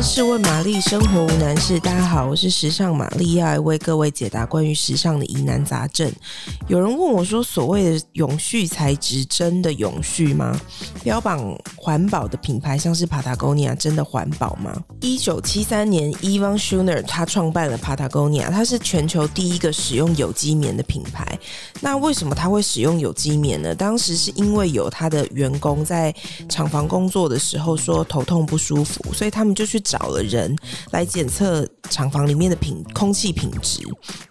试问玛丽，生活无难事。大家好，我是时尚玛丽，要来为各位解答关于时尚的疑难杂症。有人问我说：“所谓的永续材质真的永续吗？标榜环保的品牌，像是 Patagonia，真的环保吗？”一九七三年 e v a n s c h u n e r 他创办了 Patagonia，他是全球第一个使用有机棉的品牌。那为什么他会使用有机棉呢？当时是因为有他的员工在厂房工作的时候说头痛不舒服，所以他们就去找了人来检测厂房里面的品空气品质。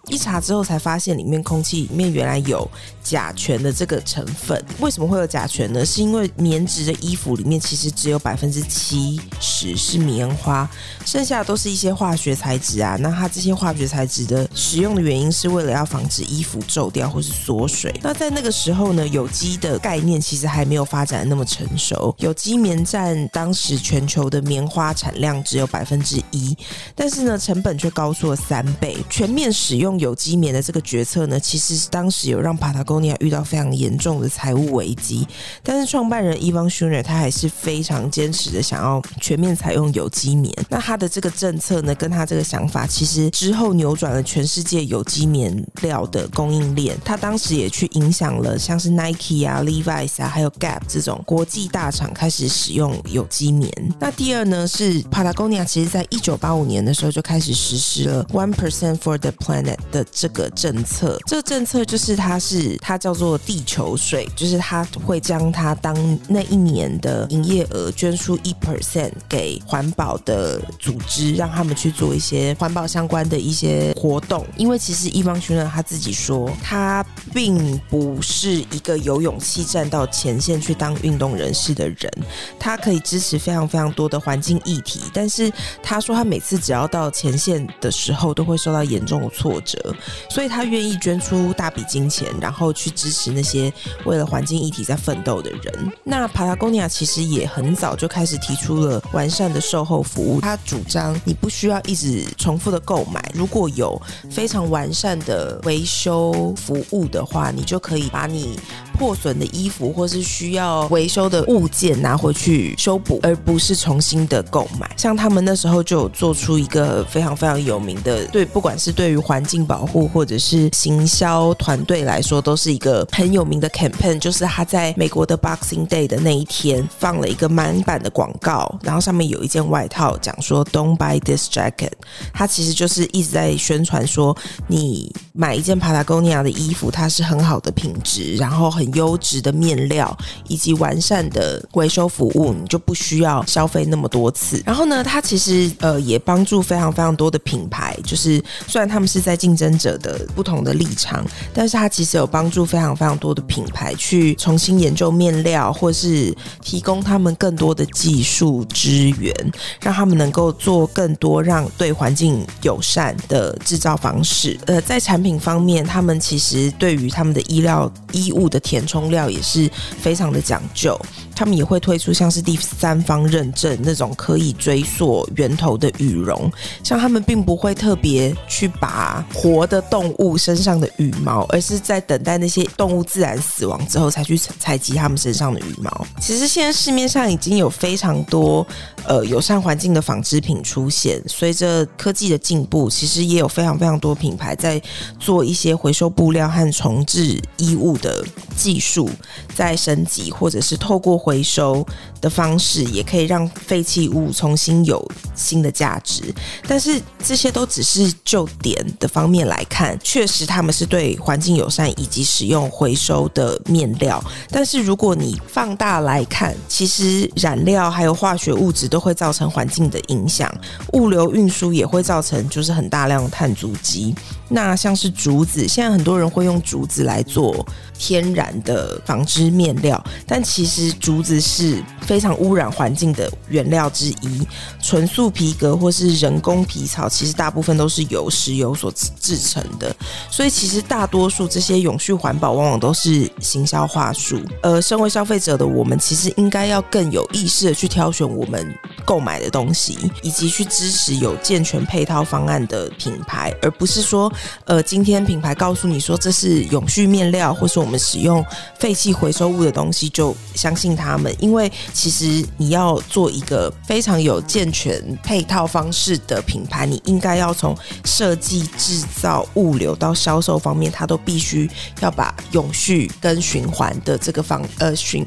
一查之后才发现里面空气里面原来有甲醛的这个成分。为什么会有甲醛呢？是因为棉质的衣服里面其实只有百分之七十是棉花，剩下的都是一些化学材质啊。那它这些化学材质的使用的原因是为了要防止衣服皱掉或是缩水。那在那个时候呢，有机的概念其实还没有发展那么成熟。有机棉占当时全球的棉花产量只有百分之一，但是呢，成本却高出了三倍。全面使用有机棉的这个决策呢，其实当时有让 Patagonia 遇到非常严重的财务危机。但是创办人 Yvon s h u n e r 他还是非常坚持的想要全面采用有机棉。那他的这个政策呢，跟他这个想法，其实之后扭转了全世界有机棉料的供应链。他当时也去影响了像是 Nike 啊、Levi's 啊，还有 Gap 这种国际大厂开始使用有机棉。那第二呢，是 Patagonia，其实在一九八五年的时候就开开始实施了 One Percent for the Planet 的这个政策。这个政策就是它是它叫做地球税，就是它会将它当那一年的营业额捐出一 percent 给环保的组织，让他们去做一些环保相关的一些活动。因为其实 Yvon Chouinard 他自己说，他并不是一个有勇气站到前线去当运动人士的人，他可以支持非常非常多的环境议题，但是他说他每次只要到前线的时候，都会受到严重的挫折，所以他愿意捐出大笔金钱，然后去支持那些为了环境议题在奋斗的人。那 Patagonia 其实也很早就开始提出了完善的售后服务，他主张你不需要一直重复的购买，如果有非常完善的维修服务的话，你就可以把你破损的衣服或是需要维修的物件拿回去修补，而不是重新的购买。像他们那时候就有做出一个非常非常有名的，对，不管是对于环境保护或者是行销团队来说，都是一个很有名的 campaign。就是他在美国的 Boxing Day 的那一天放了一个满版的广告，然后上面有一件外套，讲说 Don't buy this jacket。他其实就是一直在宣传说，你买一件 Patagonia 的衣服，它是很好的品质，然后很优质的面料以及完善的维修服务，你就不需要消费那么多次。然后呢，它其实呃也帮助非常非常多的品牌，就是虽然他们是在竞争者的不同的立场，但是它其实有帮助非常非常多的品牌去重新研究面料，或是提供他们更多的技术资源，让他们能够做更多让对环境友善的制造方式。呃，在产品品方面，他们其实对于他们的衣料衣物的填充料也是非常的讲究，他们也会推出像是第三方认证那种可以追溯源头的羽绒，像他们并不会特别去把活的动物身上的羽毛，而是在等待那些动物自然死亡之后才去采集他们身上的羽毛。其实现在市面上已经有非常多呃友善环境的纺织品出现，随着科技的进步，其实也有非常非常多品牌在做一些回收布料和重置衣物的技术再升级，或者是透过回收的方式，也可以让废弃物重新有新的价值。但是这些都只是就点的方面来看，确实他们是对环境友善以及使用回收的面料。但是如果你放大来看，其实染料还有化学物质都会造成环境的影响，物流运输也会造成就是很大量的碳足迹。那像是竹子，现在很多人会用竹子来做天然的纺织面料，但其实竹子是非常污染环境的原料之一。纯素皮革或是人工皮草，其实大部分都是由石油所制成的。所以其实大多数这些永续环保，往往都是行销话术。呃身为消费者的我们，其实应该要更有意识的去挑选我们购买的东西，以及去支持有健全配套方案的品牌，而不是说，呃，今天品牌告诉你说这是永续面料，或是我们使用废弃回收物的东西，就相信他们。因为其实你要做一个非常有健全配套方式的品牌，你应该要从设计、制造、物流到销售方面，它都必须要把永续跟循环的这个方呃循。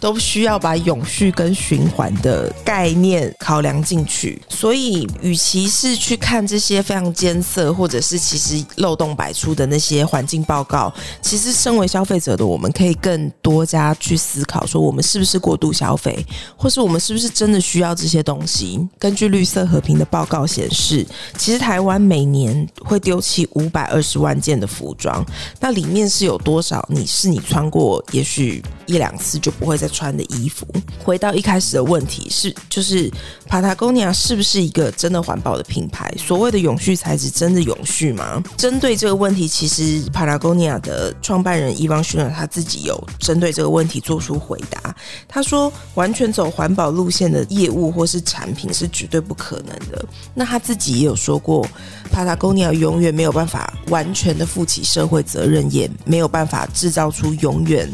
都需要把永续跟循环的概念考量进去，所以与其是去看这些非常艰涩或者是其实漏洞百出的那些环境报告，其实身为消费者的我们可以更多加去思考，说我们是不是过度消费，或是我们是不是真的需要这些东西。根据绿色和平的报告显示，其实台湾每年会丢弃五百二十万件的服装，那里面是有多少？你是你穿过，也许一两次就不会再。穿的衣服，回到一开始的问题是，就是 Patagonia 是不是一个真的环保的品牌？所谓的永续材质真的永续吗？针对这个问题，其实 Patagonia 的创办人伊方逊他自己有针对这个问题做出回答。他说，完全走环保路线的业务或是产品是绝对不可能的。那他自己也有说过，Patagonia 永远没有办法完全的负起社会责任，也没有办法制造出永远。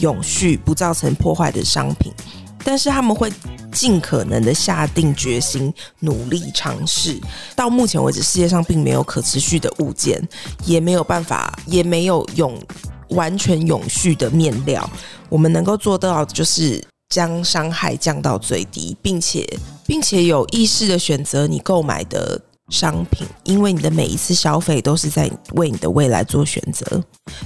永续不造成破坏的商品，但是他们会尽可能的下定决心，努力尝试。到目前为止，世界上并没有可持续的物件，也没有办法，也没有永完全永续的面料。我们能够做到的就是将伤害降到最低，并且并且有意识的选择你购买的。商品，因为你的每一次消费都是在为你的未来做选择，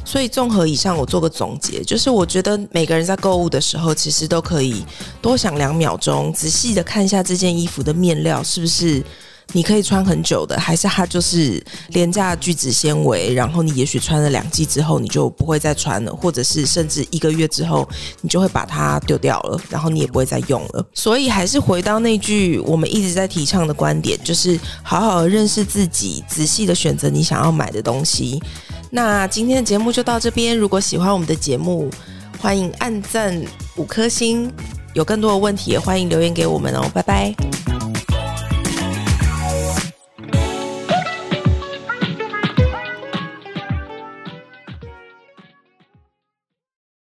所以综合以上，我做个总结，就是我觉得每个人在购物的时候，其实都可以多想两秒钟，仔细的看一下这件衣服的面料是不是。你可以穿很久的，还是它就是廉价聚酯纤维？然后你也许穿了两季之后，你就不会再穿了，或者是甚至一个月之后，你就会把它丢掉了，然后你也不会再用了。所以还是回到那句我们一直在提倡的观点，就是好好认识自己，仔细的选择你想要买的东西。那今天的节目就到这边，如果喜欢我们的节目，欢迎按赞五颗星。有更多的问题也欢迎留言给我们哦，拜拜。